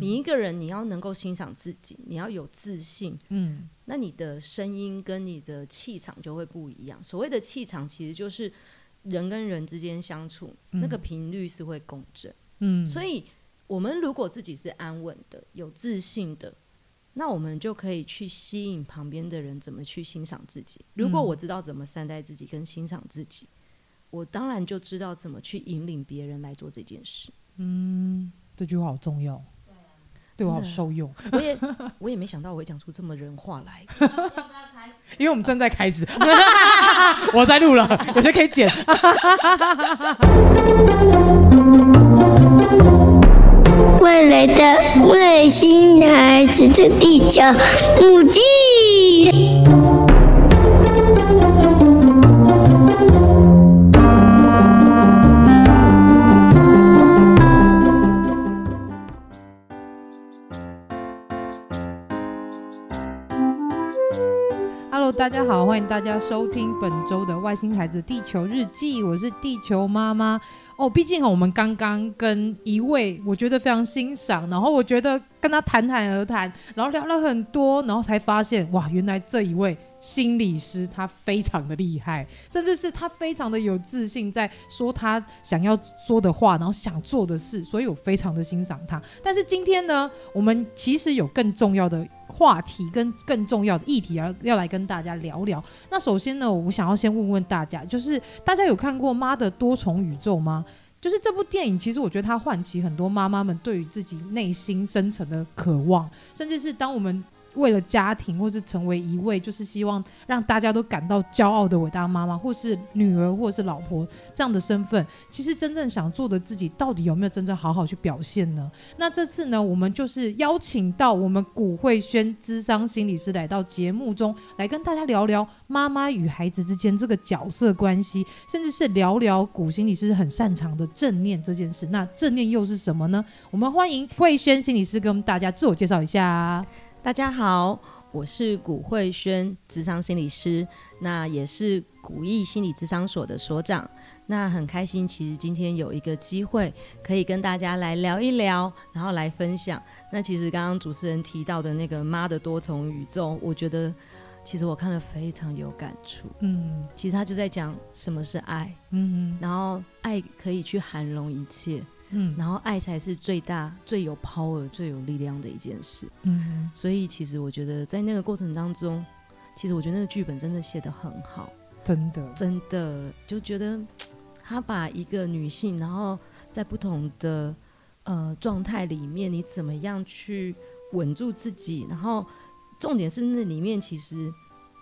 你一个人，你要能够欣赏自己，你要有自信，嗯，那你的声音跟你的气场就会不一样。所谓的气场，其实就是人跟人之间相处，嗯，那个频率是会共振，嗯。所以，我们如果自己是安稳的、有自信的，那我们就可以去吸引旁边的人，怎么去欣赏自己。如果我知道怎么善待自己跟欣赏自己，我当然就知道怎么去引领别人来做这件事。嗯，这句话好重要。对我好受用，我也我也没想到我会讲出这么人话来。因为我们正在开始，我在录了，我就可以剪。未来的外星孩子的地球母地。大家好，欢迎大家收听本周的《外星孩子地球日记》，我是地球妈妈哦。毕竟我们刚刚跟一位我觉得非常欣赏，然后我觉得跟他谈谈而谈，然后聊了很多，然后才发现哇，原来这一位心理师他非常的厉害，甚至是他非常的有自信，在说他想要说的话，然后想做的事，所以我非常的欣赏他。但是今天呢，我们其实有更重要的。话题跟更重要的议题要要来跟大家聊聊。那首先呢，我想要先问问大家，就是大家有看过《妈的多重宇宙》吗？就是这部电影，其实我觉得它唤起很多妈妈们对于自己内心深层的渴望，甚至是当我们。为了家庭，或是成为一位就是希望让大家都感到骄傲的伟大妈妈，或是女儿，或是老婆这样的身份，其实真正想做的自己，到底有没有真正好好去表现呢？那这次呢，我们就是邀请到我们古慧轩咨商心理师来到节目中来跟大家聊聊妈妈与孩子之间这个角色关系，甚至是聊聊古心理师很擅长的正念这件事。那正念又是什么呢？我们欢迎慧轩心理师跟我们大家自我介绍一下。大家好，我是古慧轩，智商心理师，那也是古意心理智商所的所长。那很开心，其实今天有一个机会可以跟大家来聊一聊，然后来分享。那其实刚刚主持人提到的那个妈的多重宇宙，我觉得其实我看了非常有感触。嗯，其实他就在讲什么是爱，嗯，然后爱可以去涵容一切。嗯，然后爱才是最大、最有 power、最有力量的一件事。嗯，所以其实我觉得在那个过程当中，其实我觉得那个剧本真的写得很好，真的，真的就觉得 他把一个女性，然后在不同的呃状态里面，你怎么样去稳住自己，然后重点是那里面其实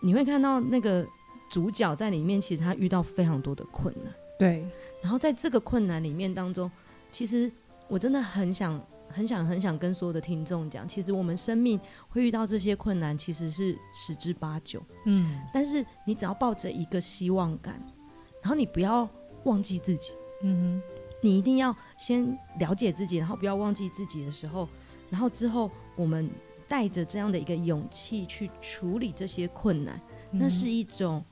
你会看到那个主角在里面，其实他遇到非常多的困难，对，然后在这个困难里面当中。其实我真的很想、很想、很想跟所有的听众讲，其实我们生命会遇到这些困难，其实是十之八九。嗯，但是你只要抱着一个希望感，然后你不要忘记自己。嗯哼，你一定要先了解自己，然后不要忘记自己的时候，然后之后我们带着这样的一个勇气去处理这些困难，那是一种，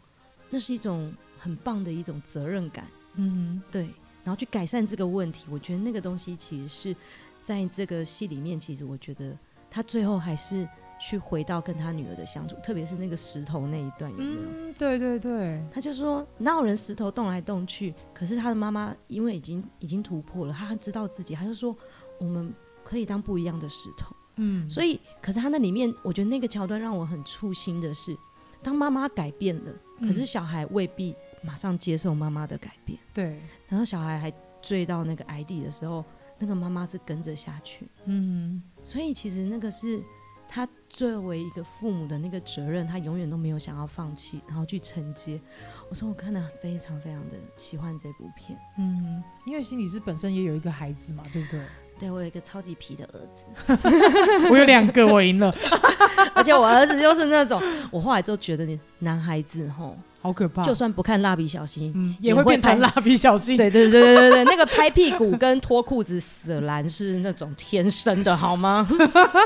那是一种很棒的一种责任感。嗯哼，对。然后去改善这个问题，我觉得那个东西其实是在这个戏里面，其实我觉得他最后还是去回到跟他女儿的相处，特别是那个石头那一段有没有？嗯，对对对，他就说哪有人石头动来动去，可是他的妈妈因为已经已经突破了，他知道自己，他就说我们可以当不一样的石头。嗯，所以可是他那里面，我觉得那个桥段让我很触心的是，当妈妈改变了，可是小孩未必。马上接受妈妈的改变，对。然后小孩还追到那个崖底的时候，那个妈妈是跟着下去，嗯。所以其实那个是他作为一个父母的那个责任，他永远都没有想要放弃，然后去承接。我说我看了非常非常的喜欢这部片，嗯，因为心理师本身也有一个孩子嘛，对不对？对，我有一个超级皮的儿子，我有两个，我赢了，而且我儿子就是那种，我后来就觉得你男孩子吼。好可怕！就算不看蜡笔小新，嗯，也会变成蜡笔小新。对对对对对对，那个拍屁股跟脱裤子死蓝是那种天生的，好吗？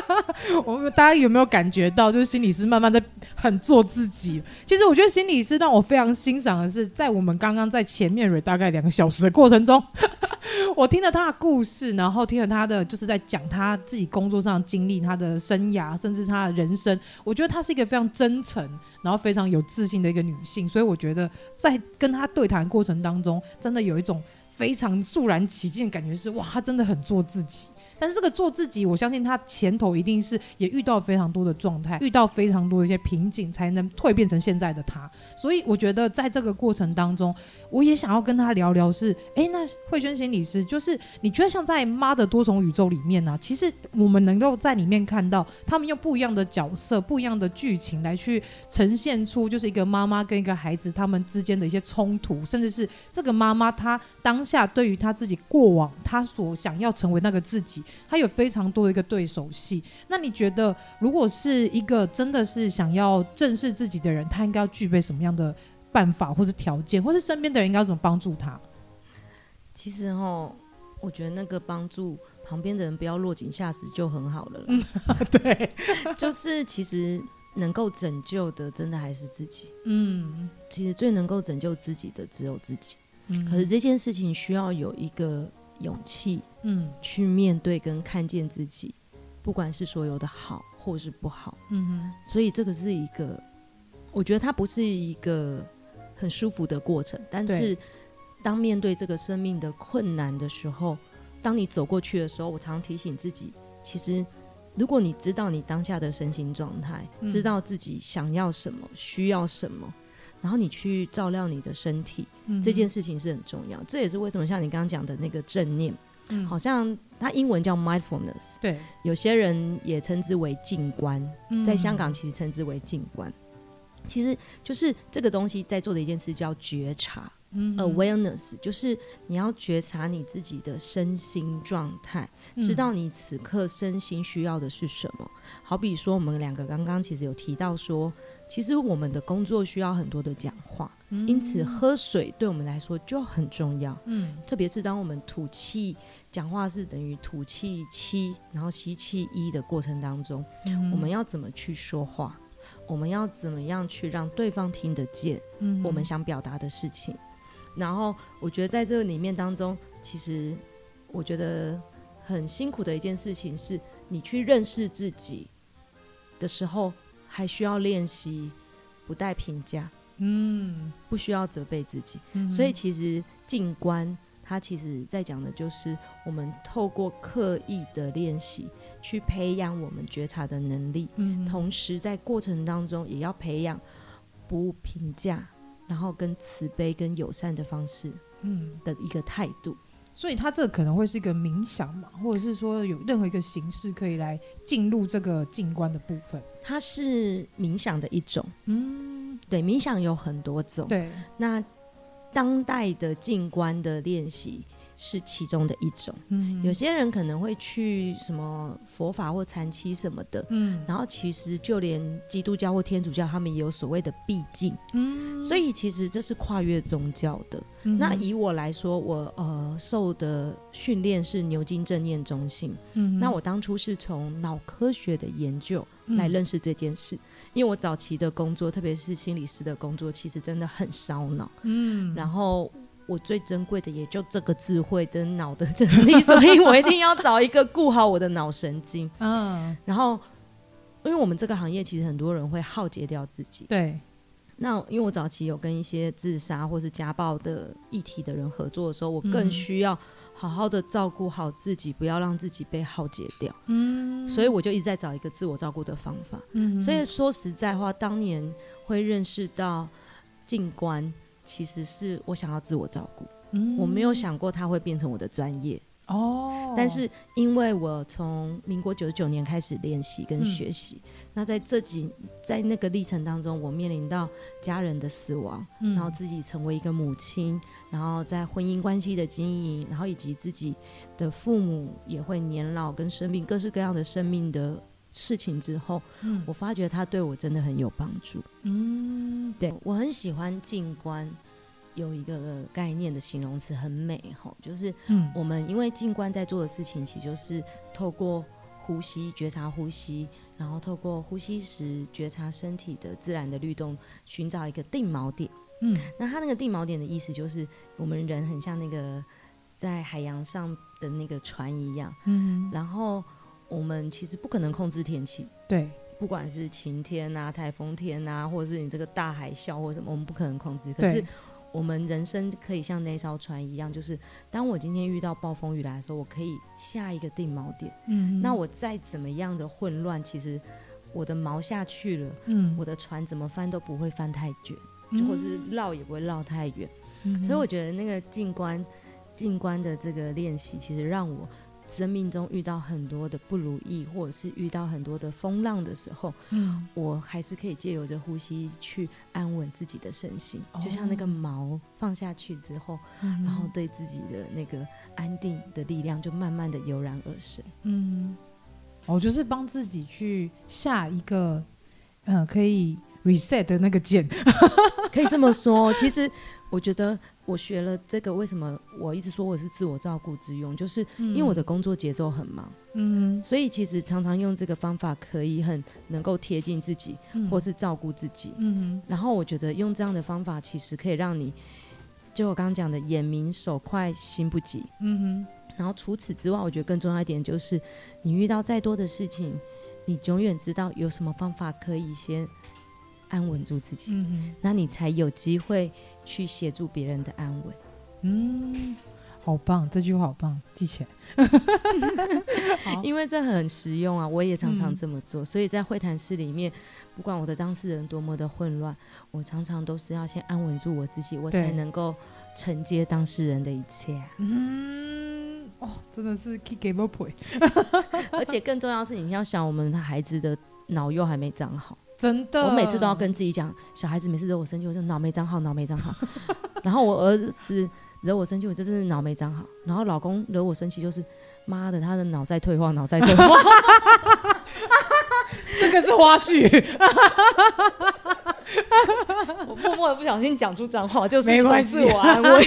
我们大家有没有感觉到，就是心理师慢慢在很做自己？其实我觉得心理师让我非常欣赏的是，在我们刚刚在前面大概两个小时的过程中，我听了他的故事，然后听了他的就是在讲他自己工作上的经历、他的生涯，甚至他的人生。我觉得他是一个非常真诚，然后非常有自信的一个女性。所以我觉得，在跟她对谈过程当中，真的有一种非常肃然起敬的感觉，是哇，她真的很做自己。但是这个做自己，我相信他前头一定是也遇到非常多的状态，遇到非常多的一些瓶颈，才能蜕变成现在的他。所以我觉得在这个过程当中，我也想要跟他聊聊是，哎，那慧萱心理师，就是你觉得像在妈的多重宇宙里面呢、其实我们能够在里面看到他们用不一样的角色、不一样的剧情来去呈现出，就是一个妈妈跟一个孩子他们之间的一些冲突，甚至是这个妈妈她当下对于她自己过往，她所想要成为那个自己。他有非常多的一个对手戏，那你觉得，如果是一个真的是想要正视自己的人，他应该要具备什么样的办法，或者条件，或是身边的人应该要怎么帮助他？其实哦，我觉得那个帮助旁边的人不要落井下石就很好了啦。嗯，对，就是其实能够拯救的，真的还是自己。嗯，其实最能够拯救自己的只有自己。嗯，可是这件事情需要有一个。勇气，嗯，去面对跟看见自己，不管是所有的好或是不好，嗯哼，所以这个是一个，我觉得它不是一个很舒服的过程，但是当面对这个生命的困难的时候，当你走过去的时候，我常提醒自己，其实如果你知道你当下的身心状态，嗯，知道自己想要什么，需要什么。然后你去照料你的身体，嗯、这件事情是很重要。这也是为什么像你刚刚讲的那个正念，嗯、好像它英文叫 mindfulness，对，有些人也称之为静观，嗯、在香港其实称之为静观。其实就是这个东西在做的一件事叫觉察，嗯、awareness，就是你要觉察你自己的身心状态，嗯、知道你此刻身心需要的是什么。好比说，我们两个刚刚其实有提到说。其实我们的工作需要很多的讲话，嗯、因此喝水对我们来说就很重要。嗯，特别是当我们吐气讲话是等于吐气七，然后吸气一的过程当中，嗯、我们要怎么去说话？我们要怎么样去让对方听得见？嗯，我们想表达的事情。然后我觉得在这个里面当中，其实我觉得很辛苦的一件事情是，你去认识自己的时候。还需要练习不带评价，嗯，不需要责备自己，嗯、所以其实静观它其实在讲的就是我们透过刻意的练习去培养我们觉察的能力，嗯，同时在过程当中也要培养不评价，然后跟慈悲跟友善的方式，嗯的一个态度。所以它这可能会是一个冥想嘛，或者是说有任何一个形式可以来进入这个静观的部分。它是冥想的一种，嗯，对，冥想有很多种，对。那当代的静观的练习。是其中的一种，嗯，有些人可能会去什么佛法或禅期什么的，嗯，然后其实就连基督教或天主教，他们也有所谓的闭静，嗯，所以其实这是跨越宗教的。嗯、那以我来说，我呃受的训练是牛津正念中心，嗯，那我当初是从脑科学的研究来认识这件事，嗯、因为我早期的工作，特别是心理师的工作，其实真的很烧脑，嗯，然后。我最珍贵的也就这个智慧跟脑的能力，所以我一定要找一个顾好我的脑神经。嗯，然后，因为我们这个行业其实很多人会耗竭掉自己。对。那因为我早期有跟一些自杀或是家暴的议题的人合作的时候，我更需要好好的照顾好自己，不要让自己被耗竭掉。嗯。所以我就一直在找一个自我照顾的方法。嗯。所以说实在话，当年会认识到静观。其实是我想要自我照顾，嗯，我没有想过它会变成我的专业哦。哦，但是因为我从民国九十九年开始练习跟学习，嗯，那在这几在那个历程当中，我面临到家人的死亡，嗯，然后自己成为一个母亲，然后在婚姻关系的经营，然后以及自己的父母也会年老跟生病，各式各样的生命的事情之后，嗯，我发觉他对我真的很有帮助。嗯，对，我很喜欢静观。有一个概念的形容词很美吼，就是我们因为静观在做的事情，其实就是透过呼吸觉察呼吸，然后透过呼吸时觉察身体的自然的律动，寻找一个定锚点。嗯，那它那个定锚点的意思就是，我们人很像那个在海洋上的那个船一样。嗯，然后我们其实不可能控制天气，对，不管是晴天啊、台风天啊，或者是你这个大海啸或什么，我们不可能控制。可是我们人生可以像那艘船一样，就是当我今天遇到暴风雨来的时候，我可以下一个定锚点。嗯，那我再怎么样的混乱，其实我的锚下去了，嗯，我的船怎么翻都不会翻太卷，嗯，或是绕也不会绕太远。嗯，所以我觉得那个静观、静观的这个练习，其实让我。生命中遇到很多的不如意，或者是遇到很多的风浪的时候，嗯，我还是可以借由着呼吸去安稳自己的身心，哦，就像那个锚放下去之后，嗯，然后对自己的那个安定的力量就慢慢的油然而生。嗯，我就是帮自己去下一个，嗯，呃，可以 reset 的那个键，可以这么说。其实我觉得。我学了这个，为什么我一直说我是自我照顾之用？就是因为我的工作节奏很忙，嗯，所以其实常常用这个方法可以很能够贴近自己，嗯、或是照顾自己，嗯。然后我觉得用这样的方法，其实可以让你，就我刚刚讲的，眼明手快心不急，嗯哼。然后除此之外，我觉得更重要一点就是，你遇到再多的事情，你永远知道有什么方法可以先。安稳住自己，嗯，那你才有机会去协助别人的安稳。嗯，好棒，这句话好棒，记起来。因为这很实用啊，我也常常这么做。嗯，所以在会谈室里面，不管我的当事人多么的混乱，我常常都是要先安稳住我自己，我才能够承接当事人的一切。嗯，哦，真的是 keep up。而且更重要的是，你要想我们的孩子的脑又还没长好。真的，我每次都要跟自己讲，小孩子每次惹我生气，我就脑没长好，脑没长好。然后我儿子惹我生气，我就是脑没长好。然后老公惹我生气，就是妈的，他的脑在退化，脑在退化。这个是花絮。我默默的不小心讲出脏话，就是没关系，自我安慰。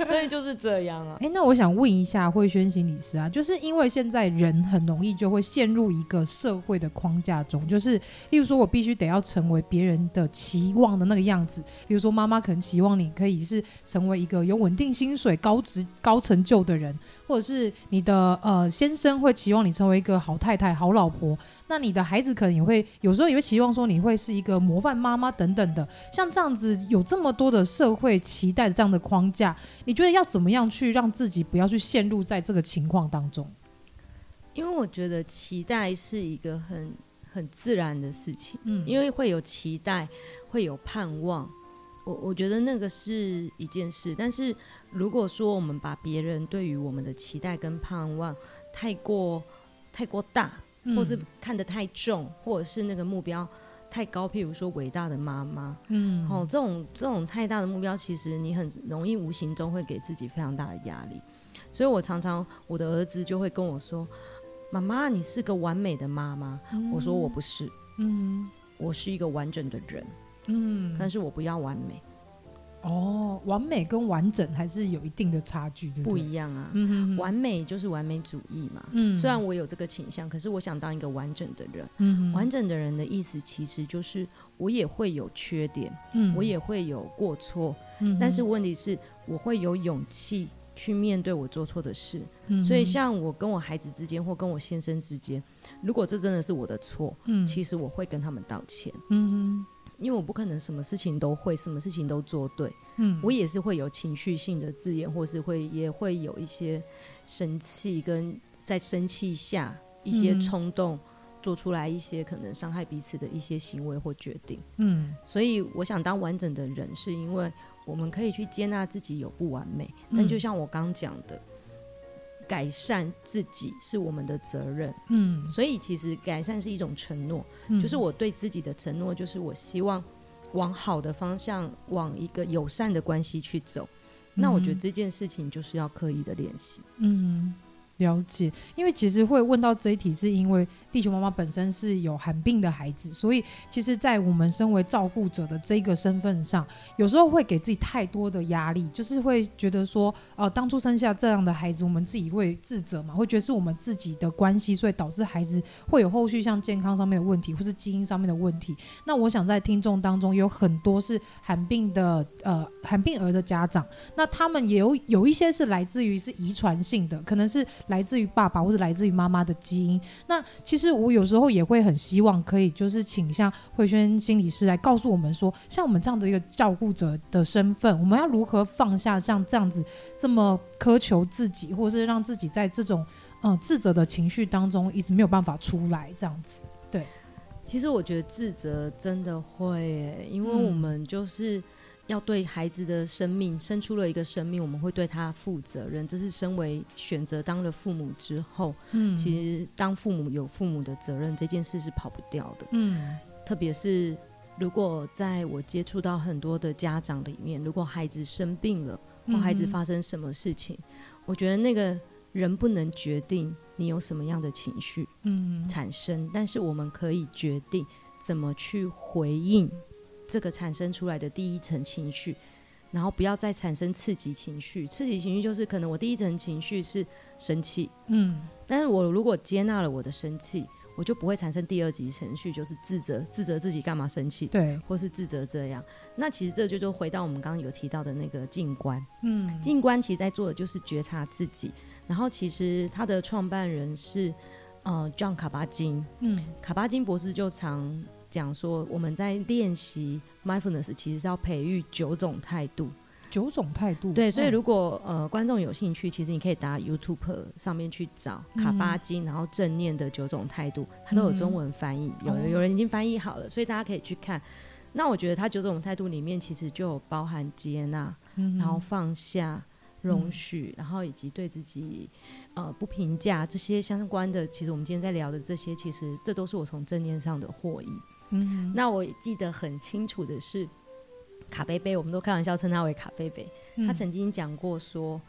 所以就是这样啊！哎、欸，那我想问一下慧轩心理师啊，就是因为现在人很容易就会陷入一个社会的框架中，就是例如说我必须得要成为别人的期望的那个样子，比如说妈妈可能期望你可以是成为一个有稳定薪水、高职、高成就的人，或者是你的呃先生会期望你成为一个好太太、好老婆。那你的孩子可能也会有时候也会期望说你会是一个模范妈妈等等的，像这样子有这么多的社会期待的这样的框架，你觉得要怎么样去让自己不要去陷入在这个情况当中？因为我觉得期待是一个很很自然的事情，嗯，因为会有期待，会有盼望，我我觉得那个是一件事。但是如果说我们把别人对于我们的期待跟盼望太过太过大，或是看得太重，嗯，或者是那个目标太高，譬如说伟大的妈妈，嗯，哦，这种这种太大的目标，其实你很容易无形中会给自己非常大的压力。所以我常常我的儿子就会跟我说：“妈妈，你是个完美的妈妈。嗯”我说：“我不是，嗯，我是一个完整的人，嗯，但是我不要完美。”哦，完美跟完整还是有一定的差距，对不对？不一样啊。嗯哼哼。完美就是完美主义嘛。嗯。虽然我有这个倾向，可是我想当一个完整的人。嗯。完整的人的意思其实就是我也会有缺点，嗯，我也会有过错，嗯。但是问题是，我会有勇气去面对我做错的事。嗯。所以，像我跟我孩子之间，或跟我先生之间，如果这真的是我的错，嗯，其实我会跟他们道歉。嗯哼。因为我不可能什么事情都会，什么事情都做对。嗯，我也是会有情绪性的字眼，或是会也会有一些生气，跟在生气下一些冲动，做出来一些可能伤害彼此的一些行为或决定。嗯，所以我想当完整的人，是因为我们可以去接纳自己有不完美。但就像我刚讲的，改善自己是我们的责任。嗯，所以其实改善是一种承诺，嗯、就是我对自己的承诺，就是我希望往好的方向，往一个友善的关系去走。嗯、那我觉得这件事情就是要刻意的练习。嗯。了解，因为其实会问到这一题，是因为地球妈妈本身是有罕病的孩子，所以其实，在我们身为照顾者的这个身份上，有时候会给自己太多的压力，就是会觉得说，哦、呃，当初生下这样的孩子，我们自己会自责嘛，会觉得是我们自己的关系，所以导致孩子会有后续像健康上面的问题，或是基因上面的问题。那我想在听众当中有很多是罕病的，呃，罕病儿的家长，那他们也有有一些是来自于是遗传性的，可能是。来自于爸爸或者来自于妈妈的基因。那其实我有时候也会很希望可以，就是请像慧轩心理师来告诉我们说，像我们这样的一个照顾者的身份，我们要如何放下像这样子这么苛求自己，或是让自己在这种嗯、呃、自责的情绪当中一直没有办法出来这样子。对，其实我觉得自责真的会，因为我们就是。嗯要对孩子的生命生出了一个生命，我们会对他负责任。这是身为选择当了父母之后，嗯，其实当父母有父母的责任，这件事是跑不掉的。嗯，特别是如果在我接触到很多的家长里面，如果孩子生病了，或孩子发生什么事情，嗯，我觉得那个人不能决定你有什么样的情绪，嗯，产生，但是我们可以决定怎么去回应。这个产生出来的第一层情绪，然后不要再产生刺激情绪。刺激情绪就是可能我第一层情绪是生气，嗯，但是我如果接纳了我的生气，我就不会产生第二级情绪，就是自责，自责自己干嘛生气，对，或是自责这样。那其实这就就回到我们刚刚有提到的那个静观，嗯，静观其实在做的就是觉察自己。然后其实他的创办人是呃 John 卡巴金，嗯，卡巴金博士就常。讲说我们在练习 mindfulness，其实是要培育九种态度。九种态度，对，所以如果呃观众有兴趣，其实你可以打 YouTube 上面去找卡巴金，然后正念的九种态度，它都有中文翻译，有有人已经翻译好了，所以大家可以去看。那我觉得它九种态度里面，其实就有包含接纳，然后放下、容许，然后以及对自己呃不评价这些相关的。其实我们今天在聊的这些，其实这都是我从正念上的获益。嗯，那我记得很清楚的是，卡贝贝，我们都开玩笑称他为卡贝贝。嗯、他曾经讲过说，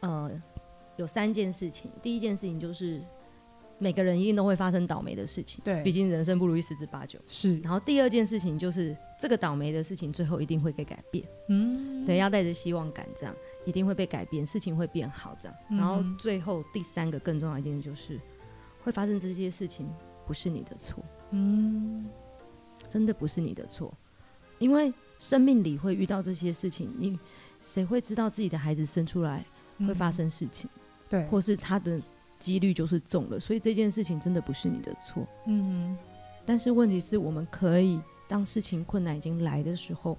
呃，有三件事情。第一件事情就是每个人一定都会发生倒霉的事情，对，毕竟人生不如意十之八九。是。然后第二件事情就是这个倒霉的事情最后一定会给改变，嗯，对，要带着希望感，这样一定会被改变，事情会变好，这样。然后最后第三个更重要一点就是，会发生这些事情不是你的错，嗯。真的不是你的错，因为生命里会遇到这些事情，你谁会知道自己的孩子生出来会发生事情？嗯、对，或是他的几率就是中了，所以这件事情真的不是你的错。嗯，但是问题是我们可以当事情困难已经来的时候，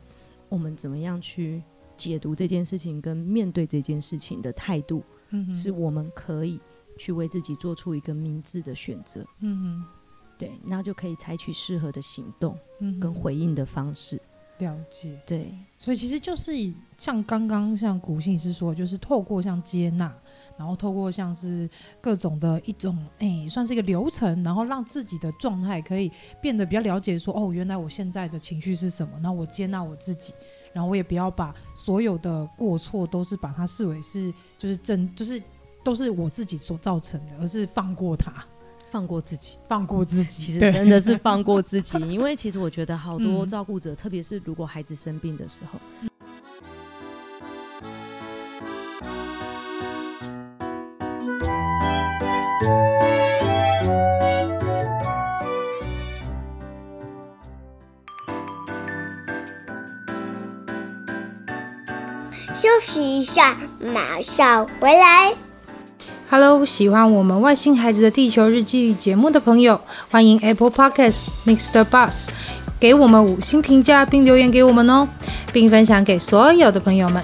我们怎么样去解读这件事情跟面对这件事情的态度？嗯，是我们可以去为自己做出一个明智的选择。嗯。对，那就可以采取适合的行动，跟回应的方式。嗯、了解，对，所以其实就是以像刚刚像古信是说，就是透过像接纳，然后透过像是各种的一种，哎，算是一个流程，然后让自己的状态可以变得比较了解说，说哦，原来我现在的情绪是什么，那我接纳我自己，然后我也不要把所有的过错都是把它视为是就是真，就是都是我自己所造成的，而是放过它。放过自己，放过自己，其实真的是放过自己。因为其实我觉得好多照顾者，嗯、特别是如果孩子生病的时候，休息一下，马上回来。Hello，喜欢我们外星孩子的地球日记节目的朋友，欢迎 Apple Podcasts Mr. Bus 给我们五星评价并留言给我们哦，并分享给所有的朋友们。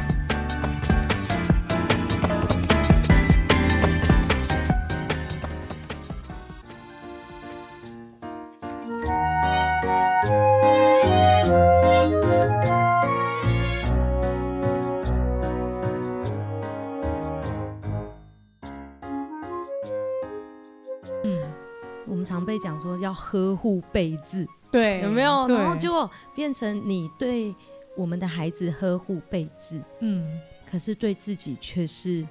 呵护备至，对，有没有？然后结果变成你对我们的孩子呵护备至，嗯，可是对自己却是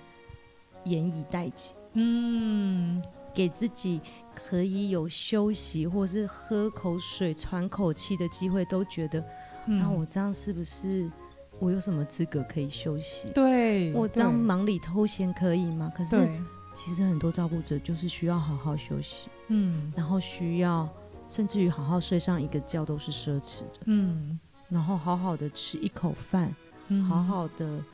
严以待己，嗯，给自己可以有休息或是喝口水、喘口气的机会，都觉得，那、我这样是不是我有什么资格可以休息？对，我这样忙里偷闲可以吗？可是。其实很多照顾者就是需要好好休息，嗯，然后需要甚至于好好睡上一个觉都是奢侈的，嗯，然后好好的吃一口饭，嗯，好好的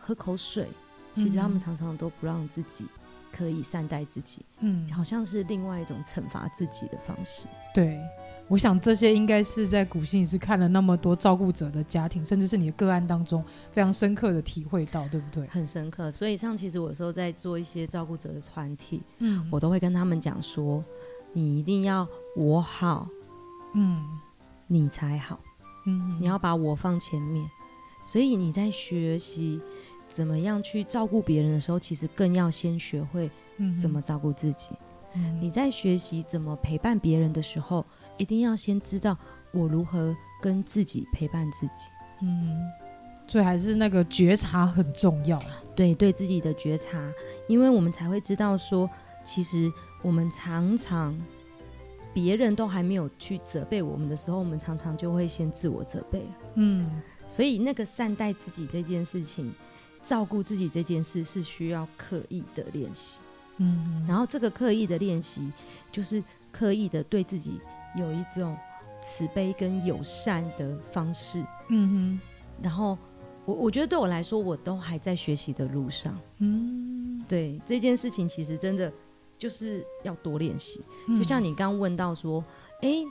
喝口水，其实他们常常都不让自己可以善待自己，嗯，好像是另外一种惩罚自己的方式，对。我想这些应该是在古心理师看了那么多照顾者的家庭，甚至是你的个案当中非常深刻的体会到，对不对？很深刻。所以像其实我有时候在做一些照顾者的团体，嗯，我都会跟他们讲说，你一定要我好，嗯，你才好，嗯，你要把我放前面。所以你在学习怎么样去照顾别人的时候，其实更要先学会怎么照顾自己。嗯，你在学习怎么陪伴别人的时候，一定要先知道我如何跟自己陪伴自己，嗯，所以还是那个觉察很重要，对，对自己的觉察，因为我们才会知道说，其实我们常常别人都还没有去责备我们的时候，我们常常就会先自我责备，嗯，所以那个善待自己这件事情，照顾自己这件事是需要刻意的练习，嗯，然后这个刻意的练习就是刻意的对自己。有一种慈悲跟友善的方式，嗯哼，然后我我觉得对我来说，我都还在学习的路上，嗯，对这件事情，其实真的就是要多练习。就像你刚问到说，哎，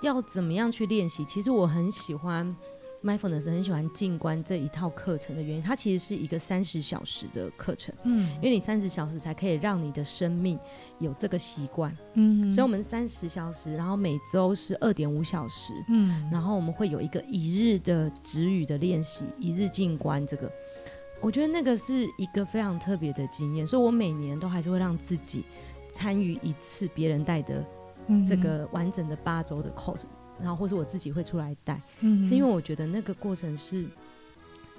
要怎么样去练习？其实我很喜欢。Mindfulness 很喜欢静观这一套课程的原因，它其实是一个三十小时的课程，嗯，因为你三十小时才可以让你的生命有这个习惯，嗯，所以我们三十小时，然后每周是二点五小时，嗯，然后我们会有一个一日的止语的练习，一日静观，这个。我觉得那个是一个非常特别的经验，所以我每年都还是会让自己参与一次别人带的这个完整的八周的 course。然后，或是我自己会出来带，嗯，是因为我觉得那个过程是，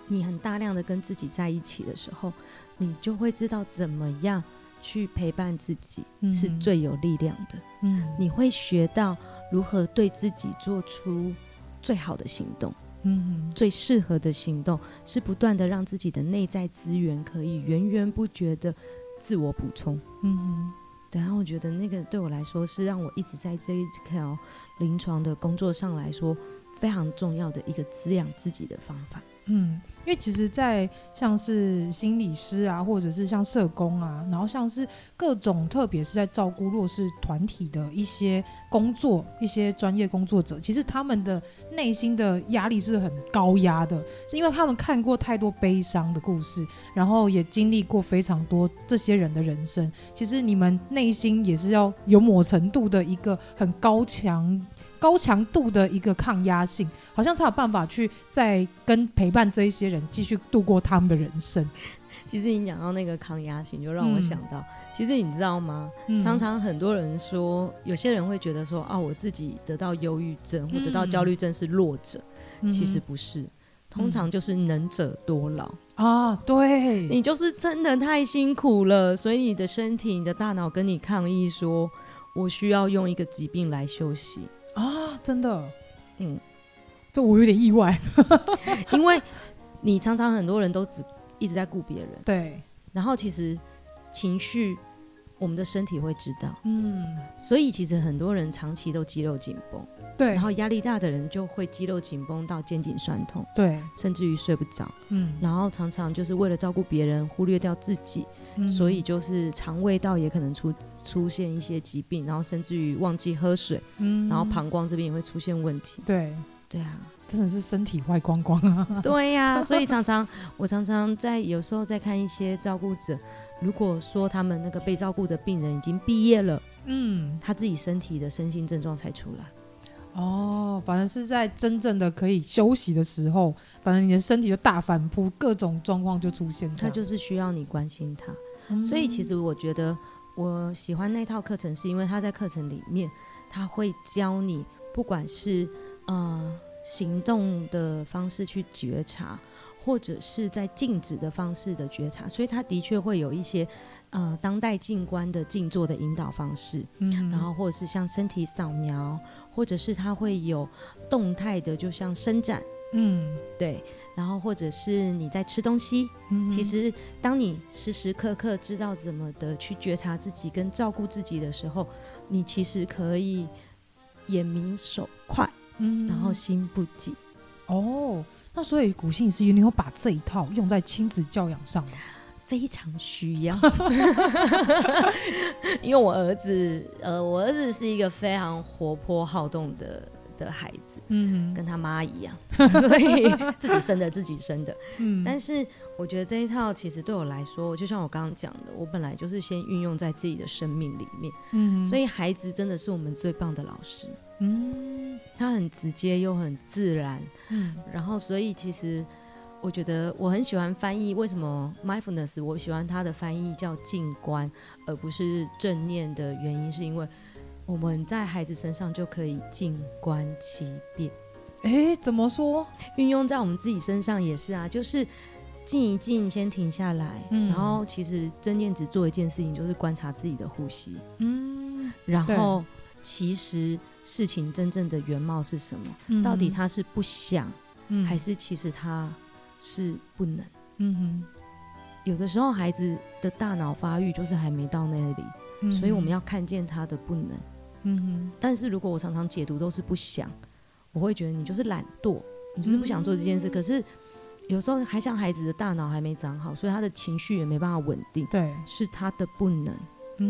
你很大量的跟自己在一起的时候，你就会知道怎么样去陪伴自己是最有力量的。嗯，你会学到如何对自己做出最好的行动，嗯，最适合的行动是不断的让自己的内在资源可以源源不绝的自我补充。嗯。对，然后我觉得那个对我来说是让我一直在这一条临床的工作上来说非常重要的一个滋养自己的方法。嗯。因为其实，在像是心理师啊，或者是像社工啊，然后像是各种，特别是在照顾弱势团体的一些工作，一些专业工作者，其实他们的内心的压力是很高压的，是因为他们看过太多悲伤的故事，然后也经历过非常多这些人的人生。其实你们内心也是要有某程度的一个很高强。高强度的一个抗压性，好像才有办法去再跟陪伴这一些人继续度过他们的人生。其实你讲到那个抗压性，就让我想到，嗯、其实你知道吗？嗯、常常很多人说，有些人会觉得说啊，我自己得到忧郁症或得到焦虑症是弱者，嗯、其实不是，通常就是能者多劳、嗯、啊。对，你就是真的太辛苦了，所以你的身体、你的大脑跟你抗议说，我需要用一个疾病来休息。啊，真的，嗯，这我有点意外，因为你常常很多人都只一直在顾别人，对，然后其实情绪，我我们的身体会知道。嗯，所以其实很多人长期都肌肉紧绷，对，然后压力大的人就会肌肉紧绷到肩颈酸痛，对，甚至于睡不着。嗯，然后常常就是为了照顾别人，忽略掉自己，嗯所以就是肠胃道也可能出出现一些疾病，然后甚至于忘记喝水，嗯然后膀胱这边也会出现问题。对，对啊。真的是身体坏光光啊！对呀、啊，所以常常我常常在有时候在看一些照顾者，如果说他们那个被照顾的病人已经毕业了，嗯，他自己身体的身心症状才出来。哦，反正是在真正的可以休息的时候，反正你的身体就大反扑，各种状况就出现。他就是需要你关心他。嗯、所以其实我觉得我喜欢那套课程，是因为他在课程里面他会教你，不管是呃。行动的方式去觉察，或者是在静止的方式的觉察，所以他的确会有一些呃当代静观的静坐的引导方式，嗯，然后或者是像身体扫描，或者是他会有动态的，就像伸展，嗯，对，然后或者是你在吃东西，嗯，其实当你时时刻刻知道怎么的去觉察自己跟照顾自己的时候，你其实可以眼明手快。嗯，然后心不急。哦，那所以古心理师，你有把这一套用在亲子教养上吗？非常需要，因为我儿子，呃，我儿子是一个非常活泼好动的的孩子，嗯，跟他妈一样，所以自己生的自己生的，嗯，但是我觉得这一套其实对我来说，就像我刚刚讲的，我本来就是先运用在自己的生命里面，嗯，所以孩子真的是我们最棒的老师。嗯，他很直接又很自然，嗯，然后所以其实我觉得我很喜欢翻译，为什么 mindfulness 我喜欢它的翻译叫静观，而不是正念的原因，是因为我们在孩子身上就可以静观其变。哎，怎么说？运用在我们自己身上也是啊，就是静一静，先停下来，嗯，然后其实正念只做一件事情，就是观察自己的呼吸，嗯，然后其实。事情真正的原貌是什么？嗯、到底他是不想，嗯、还是其实他是不能？嗯哼，有的时候孩子的大脑发育就是还没到那里，嗯、所以我们要看见他的不能。嗯哼，但是如果我常常解读都是不想，我会觉得你就是懒惰，你就是不想做这件事。嗯、可是有时候还像孩子的大脑还没长好，所以他的情绪也没办法稳定。对，是他的不能。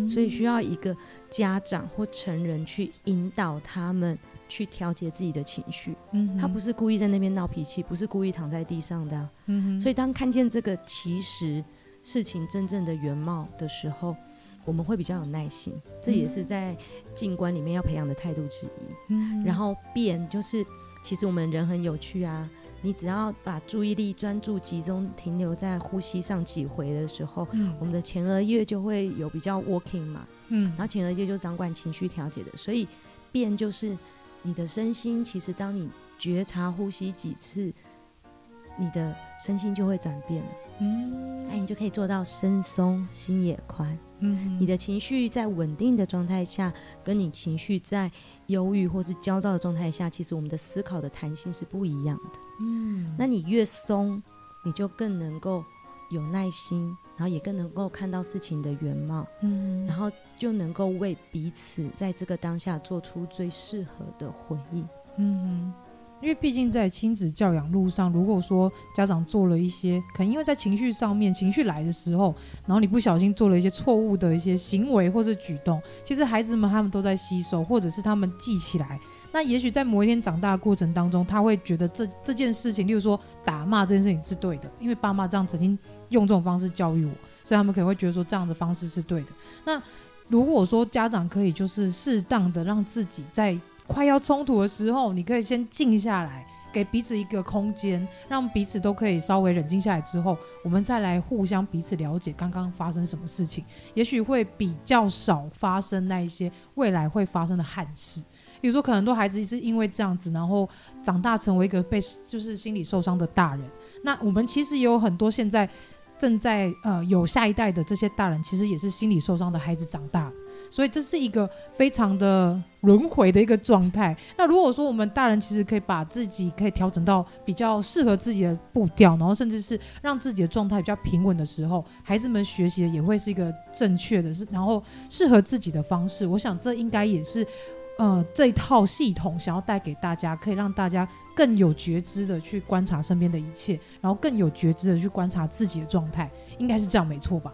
所以需要一个家长或成人去引导他们去调节自己的情绪。嗯，他不是故意在那边闹脾气，不是故意躺在地上的啊。嗯，所以当看见这个其实事情真正的原貌的时候，我们会比较有耐心。这也是在静观里面要培养的态度之一。嗯，然后变就是，其实我们人很有趣啊。你只要把注意力专注集中停留在呼吸上几回的时候，嗯，我们的前额叶就会有比较 working 嘛，嗯，然后前额叶就掌管情绪调节的，所以变就是你的身心，其实当你觉察呼吸几次，你的身心就会转变了，嗯，哎，你就可以做到身松心也宽。嗯，你的情绪在稳定的状态下，跟你情绪在忧郁或是焦躁的状态下，其实我们的思考的弹性是不一样的。嗯，那你越松，你就更能够有耐心，然后也更能够看到事情的原貌。嗯，然后就能够为彼此在这个当下做出最适合的回应。嗯。因为毕竟在亲子教养路上，如果说家长做了一些，可能因为在情绪上面，情绪来的时候，然后你不小心做了一些错误的一些行为或者举动，其实孩子们他们都在吸收，或者是他们记起来。那也许在某一天长大的过程当中，他会觉得这这件事情，例如说打骂这件事情是对的，因为爸妈这样曾经用这种方式教育我，所以他们可能会觉得说这样的方式是对的。那如果说家长可以就是适当的让自己在快要冲突的时候，你可以先静下来，给彼此一个空间，让彼此都可以稍微冷静下来之后，我们再来互相彼此了解刚刚发生什么事情，也许会比较少发生那一些未来会发生的憾事。比如说，可能很多孩子是因为这样子，然后长大成为一个被就是心理受伤的大人。那我们其实也有很多现在正在呃有下一代的这些大人，其实也是心理受伤的孩子长大。所以这是一个非常的轮回的一个状态。那如果说我们大人其实可以把自己可以调整到比较适合自己的步调，然后甚至是让自己的状态比较平稳的时候，孩子们学习的也会是一个正确的，是然后适合自己的方式。我想这应该也是。呃，这套系统想要带给大家，可以让大家更有觉知的去观察身边的一切，然后更有觉知的去观察自己的状态，应该是这样，没错吧？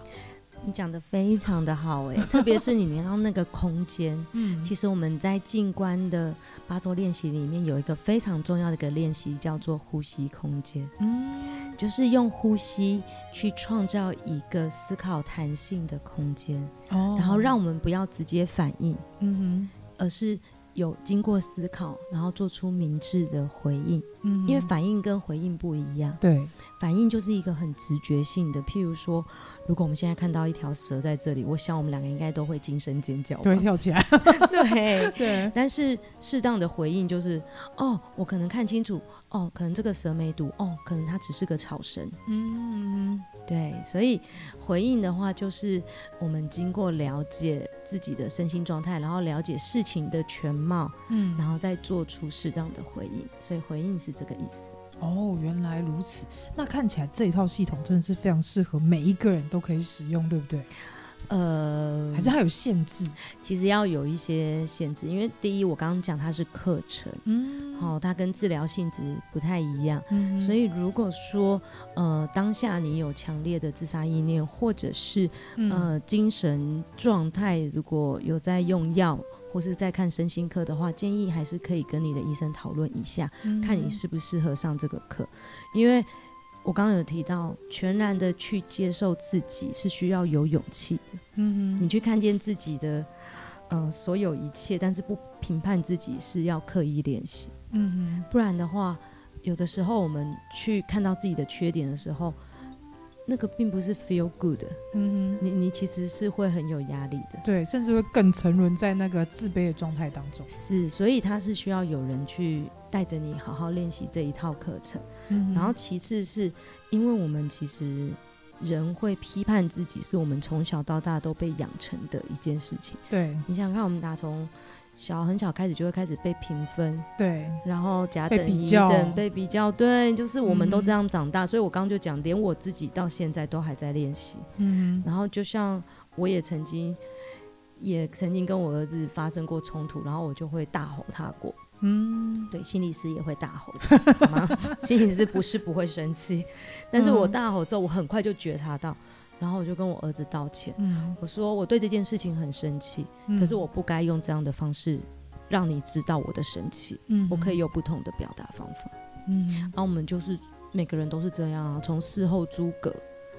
你讲的非常的好哎，特别是你连到那个空间，嗯，其实我们在静观的八周练习里面有一个非常重要的一个练习，叫做呼吸空间，嗯，就是用呼吸去创造一个思考弹性的空间，哦，然后让我们不要直接反应，嗯哼。而是有经过思考，然后做出明智的回应。嗯，因为反应跟回应不一样。对，反应就是一个很直觉性的。譬如说，如果我们现在看到一条蛇在这里，我想我们两个应该都会惊声尖叫，对，跳起来。对对。但是适当的回应就是，哦，我可能看清楚，哦，可能这个蛇没毒，哦，可能它只是个草绳。嗯，对。所以回应的话，就是我们经过了解自己的身心状态，然后了解事情的全貌，嗯，然后再做出适当的回应。所以回应是。是这个意思哦，原来如此。那看起来这一套系统真的是非常适合每一个人都可以使用，对不对？呃，还是它有限制？其实要有一些限制，因为第一，我刚刚讲它是课程，嗯，好、哦，它跟治疗性质不太一样，嗯，所以如果说呃当下你有强烈的自杀意念，或者是呃精神状态如果有在用药。或是在看身心科的话，建议还是可以跟你的医生讨论一下，嗯、看你适不适合上这个课。因为我刚刚有提到，全然的去接受自己是需要有勇气的。嗯哼，你去看见自己的，呃，所有一切，但是不评判自己是要刻意练习。嗯哼，不然的话，有的时候我们去看到自己的缺点的时候。那个并不是 feel good 的，嗯哼，你你其实是会很有压力的，对，甚至会更沉沦在那个自卑的状态当中。是，所以他是需要有人去带着你好好练习这一套课程。嗯，然后其次是因为我们其实人会批判自己，是我们从小到大都被养成的一件事情。对，你想想看，我们打从。小很小开始就会开始被评分，对，然后甲等乙等被比较，对，就是我们都这样长大，嗯、所以我刚刚就讲，连我自己到现在都还在练习，嗯，然后就像我也曾经，也曾经跟我儿子发生过冲突，然后我就会大吼他过，嗯，对，心理师也会大吼，好吗？心理师不是不会生气，但是我大吼之后，我很快就觉察到。然后我就跟我儿子道歉，嗯、我说我对这件事情很生气，嗯、可是我不该用这样的方式让你知道我的生气，嗯、我可以有不同的表达方法。嗯，然后我们就是每个人都是这样啊，从事后诸葛，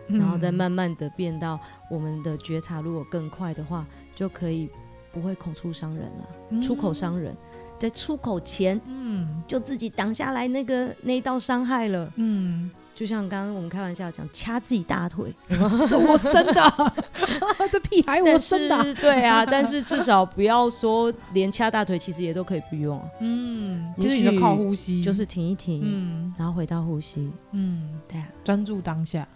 嗯、然后再慢慢的变到我们的觉察，如果更快的话，就可以不会口出伤人了，嗯、出口伤人，在出口前，嗯，就自己挡下来那个那一道伤害了，嗯。就像刚刚我们开玩笑讲，掐自己大腿，这我生的，这屁孩我生的，对啊，但是至少不要说连掐大腿，其实也都可以不用。嗯，就是你要靠呼吸，就是停一停，嗯，然后回到呼吸，嗯，对啊，专注当下，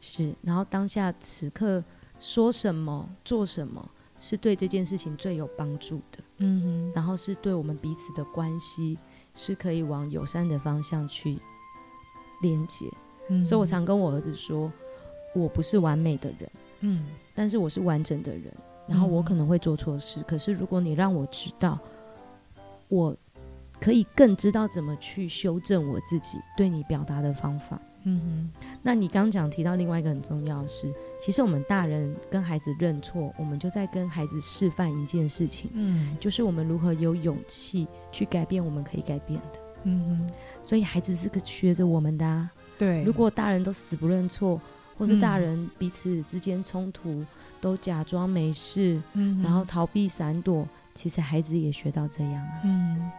是，然后当下此刻说什么做什么是对这件事情最有帮助的，嗯哼，然后是对我们彼此的关系是可以往友善的方向去连接。嗯、所以我常跟我儿子说，我不是完美的人，嗯，但是我是完整的人。然后我可能会做错事，嗯、可是如果你让我知道，我可以更知道怎么去修正我自己对你表达的方法。嗯哼，那你刚讲提到另外一个很重要的是，其实我们大人跟孩子认错，我们就在跟孩子示范一件事情，嗯，就是我们如何有勇气去改变我们可以改变的。嗯哼，所以孩子是个学着我们的啊。对，如果大人都死不认错，或者大人彼此之间冲突、嗯、都假装没事，嗯、然后逃避闪躲，其实孩子也学到这样啊。嗯，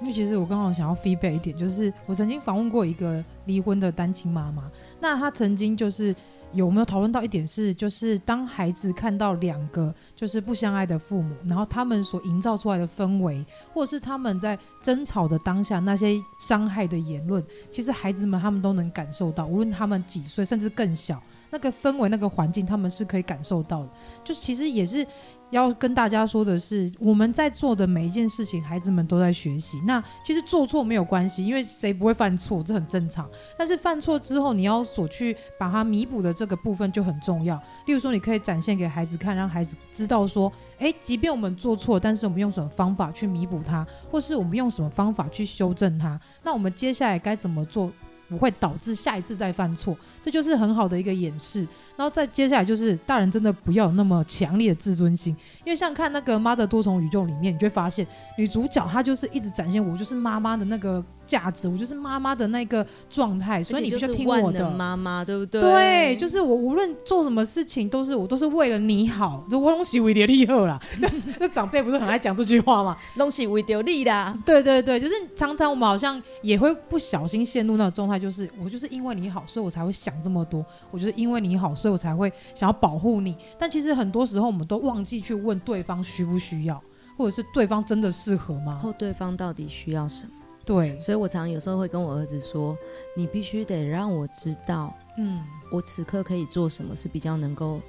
因为其实我刚好想要 feedback 一点，就是我曾经访问过一个离婚的单亲妈妈，那她曾经就是。有没有讨论到一点是，就是当孩子看到两个就是不相爱的父母，然后他们所营造出来的氛围，或者是他们在争吵的当下那些伤害的言论，其实孩子们他们都能感受到，无论他们几岁，甚至更小。那个氛围、那个环境，他们是可以感受到的。就其实也是。要跟大家说的是，我们在做的每一件事情，孩子们都在学习。那其实做错没有关系，因为谁不会犯错，这很正常。但是犯错之后，你要所去把它弥补的这个部分就很重要。例如说，你可以展现给孩子看，让孩子知道说，诶，即便我们做错，但是我们用什么方法去弥补它，或是我们用什么方法去修正它。那我们接下来该怎么做，不会导致下一次再犯错？这就是很好的一个演示。然后再接下来就是大人真的不要有那么强烈的自尊心，因为像看那个《妈的多重宇宙》里面，你就会发现女主角她就是一直展现我就是妈妈的那个价值，我就是妈妈的那个状态，所以你必须听我的妈妈，对不对？对，就是我无论做什么事情都是我都是为了你好，就我东西为了你好啦。那长辈不是很爱讲这句话吗？东西为了你啦。对对对，就是常常我们好像也会不小心陷入那种状态，就是我就是因为你好，所以我才会想这么多，我觉得因为你好。所以我才会想要保护你，但其实很多时候我们都忘记去问对方需不需要，或者是对方真的适合吗？或对方到底需要什么？对，所以我常常有时候会跟我儿子说：“你必须得让我知道，嗯，我此刻可以做什么是比较能够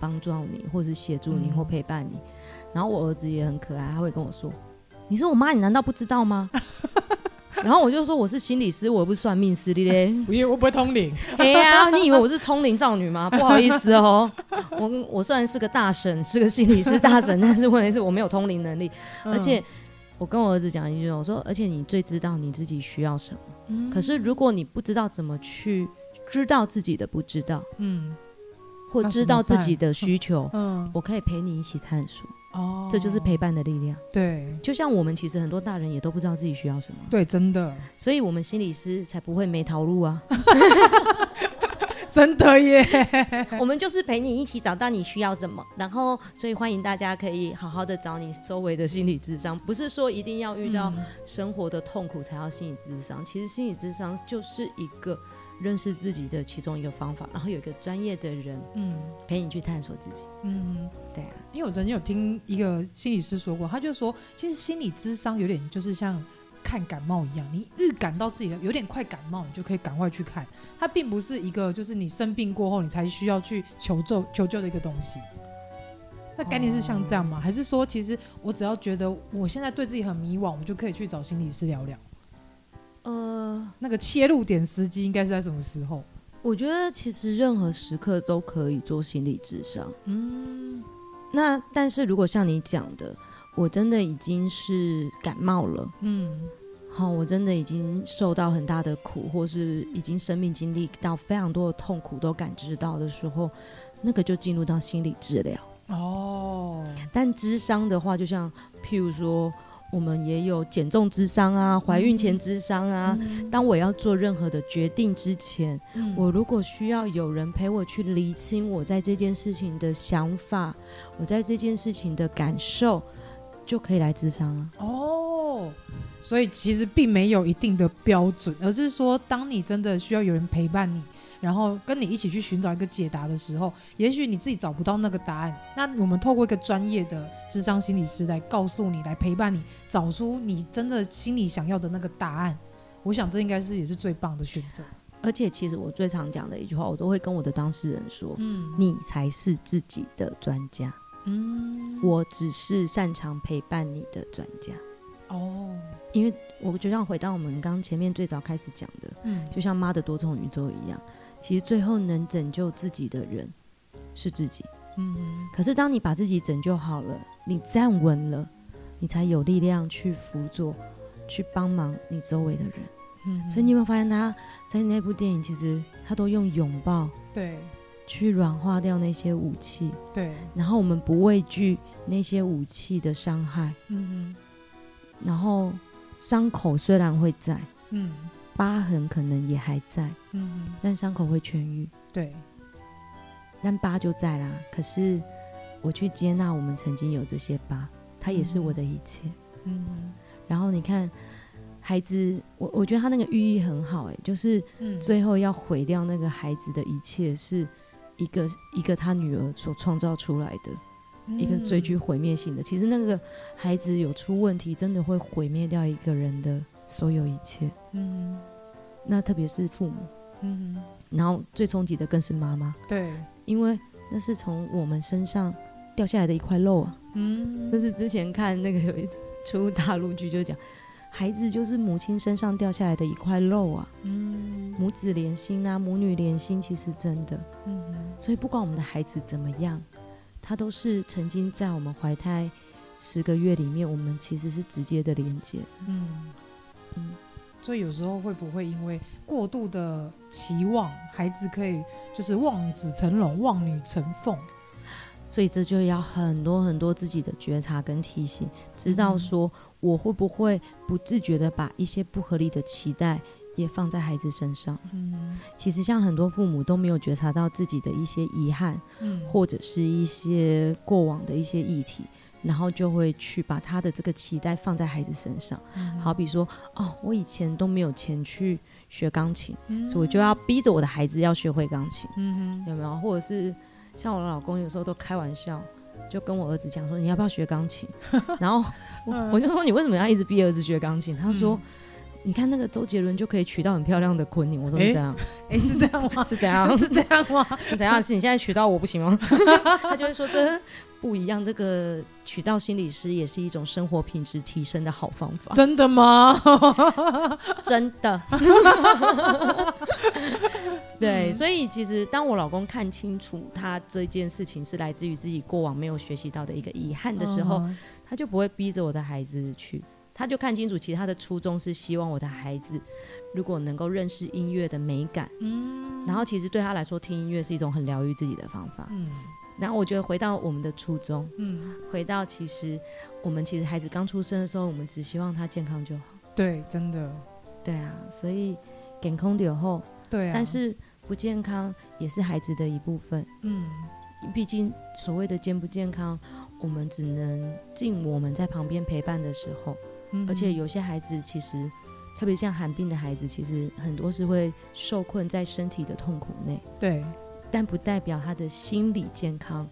帮助你，或是协助你，或陪伴你。嗯”然后我儿子也很可爱，他会跟我说：“你是我妈，你难道不知道吗？” 然后我就说，我是心理师，我又不是算命师的嘞。我以 为我不会通灵。哎呀，你以为我是通灵少女吗？不好意思哦，我我虽然是个大神，是个心理师大神，但是问题是我没有通灵能力。嗯、而且我跟我儿子讲一句，我说，而且你最知道你自己需要什么。嗯、可是如果你不知道怎么去知道自己的不知道，嗯，或知道自己的需求，嗯，我可以陪你一起探索。哦，这就是陪伴的力量。对，就像我们其实很多大人也都不知道自己需要什么。对，真的。所以我们心理师才不会没逃路啊！真的耶！我们就是陪你一起找到你需要什么，然后所以欢迎大家可以好好的找你周围的心理智商，不是说一定要遇到生活的痛苦才要心理智商。其实心理智商就是一个。认识自己的其中一个方法，然后有一个专业的人，嗯，陪你去探索自己，嗯，对啊。因为我曾经有听一个心理师说过，他就说，其实心理智商有点就是像看感冒一样，你预感到自己有点快感冒，你就可以赶快去看。它并不是一个就是你生病过后你才需要去求救求救的一个东西。那概念是像这样吗？哦，还是说，其实我只要觉得我现在对自己很迷惘，我就可以去找心理师聊聊？呃，那个切入点时机应该是在什么时候？我觉得其实任何时刻都可以做心理智商。嗯，那但是如果像你讲的，我真的已经是感冒了，嗯，好，我真的已经受到很大的苦，或是已经生命经历到非常多的痛苦都感知到的时候，那个就进入到心理治疗。哦，但智商的话，就像譬如说。我们也有减重智商啊，怀孕前智商啊。嗯、当我要做任何的决定之前，嗯、我如果需要有人陪我去厘清我在这件事情的想法，我在这件事情的感受，就可以来智商了。哦，所以其实并没有一定的标准，而是说，当你真的需要有人陪伴你。然后跟你一起去寻找一个解答的时候，也许你自己找不到那个答案，那我们透过一个专业的智商心理师来告诉你，来陪伴你，找出你真的心里想要的那个答案。我想这应该是也是最棒的选择。而且其实我最常讲的一句话，我都会跟我的当事人说：“嗯，你才是自己的专家。嗯，我只是擅长陪伴你的专家。”哦，因为我就像回到我们刚前面最早开始讲的，嗯，就像妈的多重宇宙一样。其实最后能拯救自己的人是自己。嗯，可是当你把自己拯救好了，你站稳了，你才有力量去辅佐、去帮忙你周围的人。嗯，所以你有没有发现他在那部电影，其实他都用拥抱对去软化掉那些武器对，然后我们不畏惧那些武器的伤害。嗯哼，然后伤口虽然会在，嗯。疤痕可能也还在，嗯，但伤口会痊愈，对，但疤就在啦。可是我去接纳我们曾经有这些疤，它也是我的一切，嗯。然后你看，孩子，我我觉得他那个寓意很好，哎，就是最后要毁掉那个孩子的一切，是一个一个他女儿所创造出来的，嗯、一个最具毁灭性的。其实那个孩子有出问题，真的会毁灭掉一个人的。所有一切，嗯，那特别是父母，嗯，然后最冲击的更是妈妈，对，因为那是从我们身上掉下来的一块肉啊，嗯，这是之前看那个有一出大陆剧就讲。孩子就是母亲身上掉下来的一块肉啊，嗯，母子连心啊，母女连心，其实真的，嗯，所以不管我们的孩子怎么样，他都是曾经在我们怀胎十个月里面，我们其实是直接的连接，嗯嗯，所以有时候会不会因为过度的期望，孩子可以就是望子成龙、望女成凤？所以这就要很多很多自己的觉察跟提醒，知道说我会不会不自觉的把一些不合理的期待也放在孩子身上。嗯，其实像很多父母都没有觉察到自己的一些遗憾，嗯，或者是一些过往的一些议题，然后就会去把他的这个期待放在孩子身上。嗯，好比说，哦，我以前都没有钱去学钢琴，嗯，所以我就要逼着我的孩子要学会钢琴。嗯哼，有没有？或者是。像我的老公有时候都开玩笑，就跟我儿子讲说：“你要不要学钢琴？” 然后我，我就说：“你为什么要一直逼儿子学钢琴？”他说：“嗯、你看那个周杰伦就可以娶到很漂亮的昆凌。”我说：“是这样，哎，是这样吗？是这样，是这样吗？是怎样？是你现在娶到我不行吗？”他就会说：“这不一样，这个娶到心理师也是一种生活品质提升的好方法。”真的吗？真的。对，所以其实当我老公看清楚他这件事情是来自于自己过往没有学习到的一个遗憾的时候，嗯、他就不会逼着我的孩子去，他就看清楚，其实他的初衷是希望我的孩子如果能够认识音乐的美感，嗯，然后其实对他来说，听音乐是一种很疗愈自己的方法，嗯，然后我觉得回到我们的初衷，嗯，回到其实我们其实孩子刚出生的时候，我们只希望他健康就好，对，真的，对啊，所以健康点后。对啊，但是不健康也是孩子的一部分。嗯，毕竟所谓的健不健康，我们只能尽我们在旁边陪伴的时候。嗯，而且有些孩子其实，特别像寒病的孩子，其实很多是会受困在身体的痛苦内。对，但不代表他的心理健康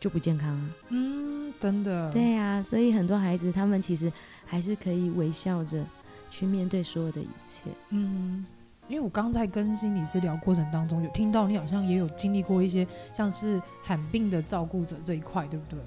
就不健康啊。嗯，真的。对啊，所以很多孩子他们其实还是可以微笑着去面对所有的一切。嗯。因为我刚在跟心理师聊过程当中，有听到你好像也有经历过一些像是罕病的照顾者这一块，对不对？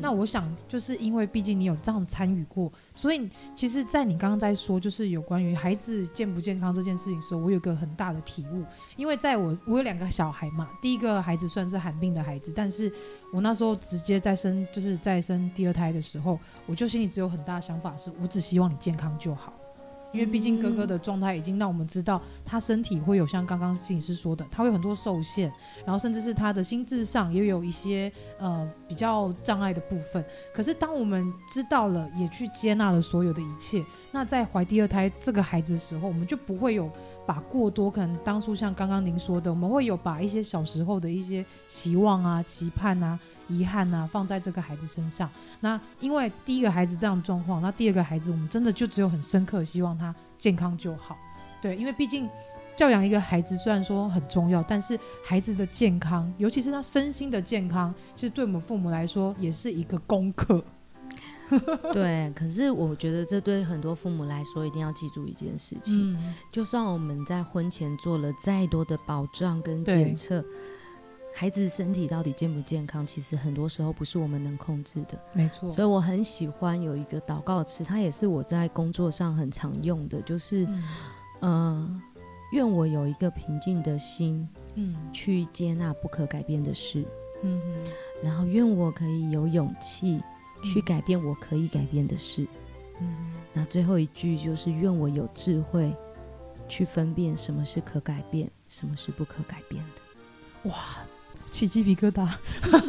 那我想就是因为毕竟你有这样参与过，所以其实，在你刚刚在说就是有关于孩子健不健康这件事情的时候，我有个很大的体悟。因为在我我有两个小孩嘛，第一个孩子算是寒病的孩子，但是我那时候直接在生就是在生第二胎的时候，我就心里只有很大的想法是，我只希望你健康就好。因为毕竟哥哥的状态已经让我们知道，他身体会有像刚刚摄影师说的，他会有很多受限，然后甚至是他的心智上也有一些呃比较障碍的部分。可是当我们知道了，也去接纳了所有的一切，那在怀第二胎这个孩子的时候，我们就不会有把过多可能当初像刚刚您说的，我们会有把一些小时候的一些期望啊、期盼啊。遗憾、啊，放在这个孩子身上。那因为第一个孩子这样状况，那第二个孩子我们真的就只有很深刻希望他健康就好。对，因为毕竟教养一个孩子虽然说很重要，但是孩子的健康，尤其是他身心的健康，其实对我们父母来说也是一个功课。对，可是我觉得这对很多父母来说一定要记住一件事情：嗯、就算我们在婚前做了再多的保障跟检测。孩子身体到底健不健康，其实很多时候不是我们能控制的。没错，所以我很喜欢有一个祷告词，它也是我在工作上很常用的，就是，嗯，呃、愿我有一个平静的心，嗯，去接纳不可改变的事，嗯，然后愿我可以有勇气去改变我可以改变的事，嗯，那最后一句就是愿我有智慧去分辨什么是可改变，什么是不可改变的。哇！起鸡皮疙瘩，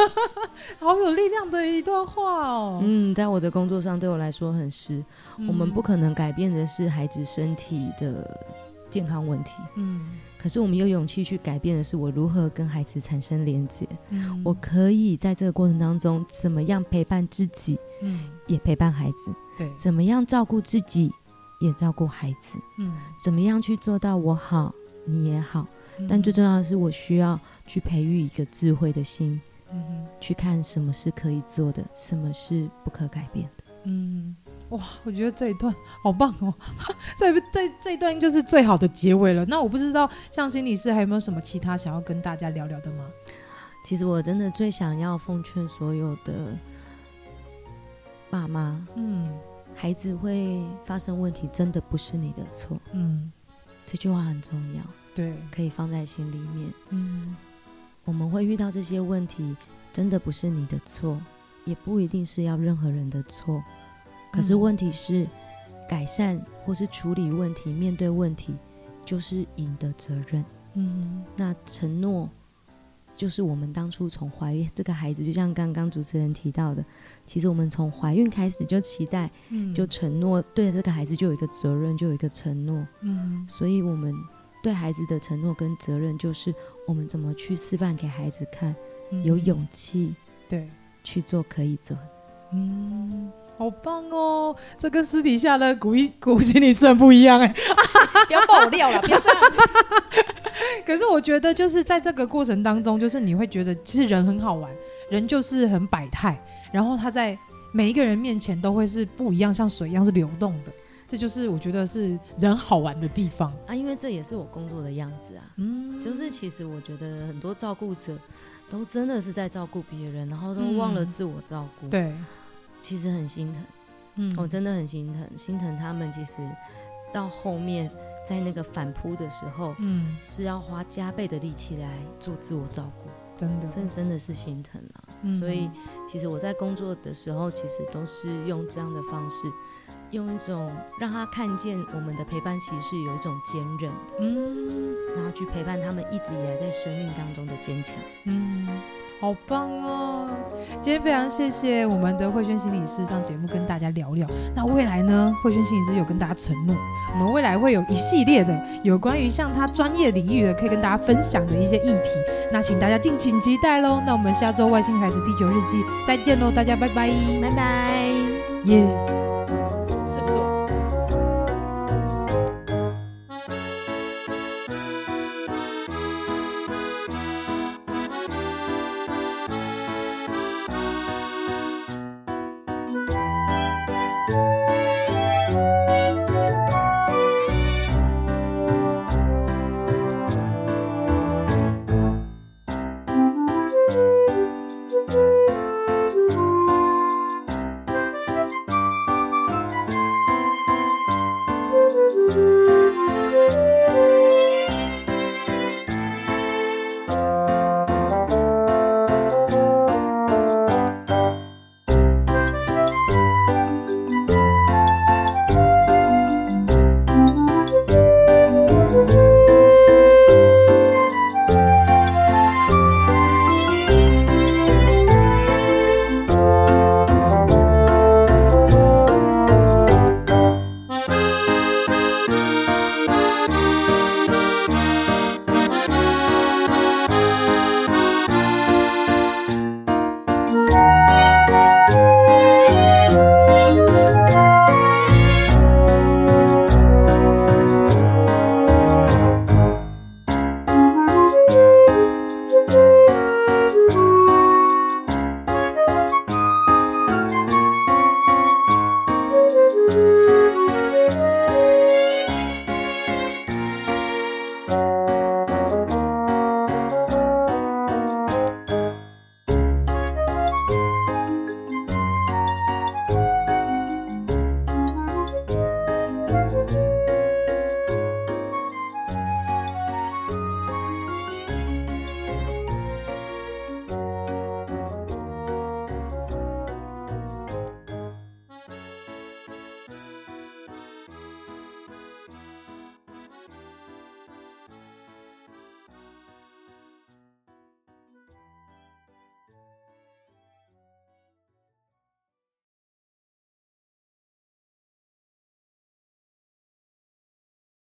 好有力量的一段话哦。嗯，在我的工作上，对我来说很是。嗯、我们不可能改变的是孩子身体的健康问题。嗯，可是我们有勇气去改变的是我如何跟孩子产生连接。嗯，我可以在这个过程当中，怎么样陪伴自己？嗯，也陪伴孩子。对，怎么样照顾自己，也照顾孩子。嗯，怎么样去做到我好，你也好。但最重要的是，我需要去培育一个智慧的心，嗯，去看什么是可以做的，什么是不可改变的。嗯，哇，我觉得这一段好棒哦！这这这一段就是最好的结尾了。那我不知道，像心理师还有没有什么其他想要跟大家聊聊的吗？其实我真的最想要奉劝所有的爸妈，嗯，孩子会发生问题，真的不是你的错，嗯，这句话很重要，对，可以放在心里面，嗯，我们会遇到这些问题，真的不是你的错，也不一定是要任何人的错。可是问题是，嗯、改善或是处理问题、面对问题，就是赢的责任。嗯，那承诺就是我们当初从怀孕这个孩子，就像刚刚主持人提到的，其实我们从怀孕开始就期待，嗯、就承诺对这个孩子就有一个责任，就有一个承诺。嗯，所以我们对孩子的承诺跟责任，就是我们怎么去示范给孩子看，嗯、有勇气对去做可以做。嗯。好棒哦！这跟私底下的古一古心理师很不一样哎，不要爆我料了，不要这样。可是我觉得，就是在这个过程当中，就是你会觉得，其实人很好玩，人就是很百态，然后他在每一个人面前都会是不一样，像水一样是流动的。这就是我觉得是人好玩的地方啊，因为这也是我工作的样子啊。嗯，就是其实我觉得很多照顾者都真的是在照顾别人，然后都忘了自我照顾。嗯，对。其实很心疼，嗯，我真的很心疼，心疼他们。其实到后面在那个反扑的时候，嗯，是要花加倍的力气来做自我照顾，真的，真真的是心疼啊。嗯，所以其实我在工作的时候，其实都是用这样的方式，用一种让他看见我们的陪伴其实是有一种坚韧的，嗯，然后去陪伴他们一直以来在生命当中的坚强，嗯。好棒哦！今天非常谢谢我们的慧轩心理师上节目跟大家聊聊。那未来呢？慧轩心理师有跟大家承诺，我们未来会有一系列的有关于像他专业领域的，可以跟大家分享的一些议题。那请大家敬请期待喽！那我们下周外星孩子地球日记再见喽！大家拜拜，拜拜，耶。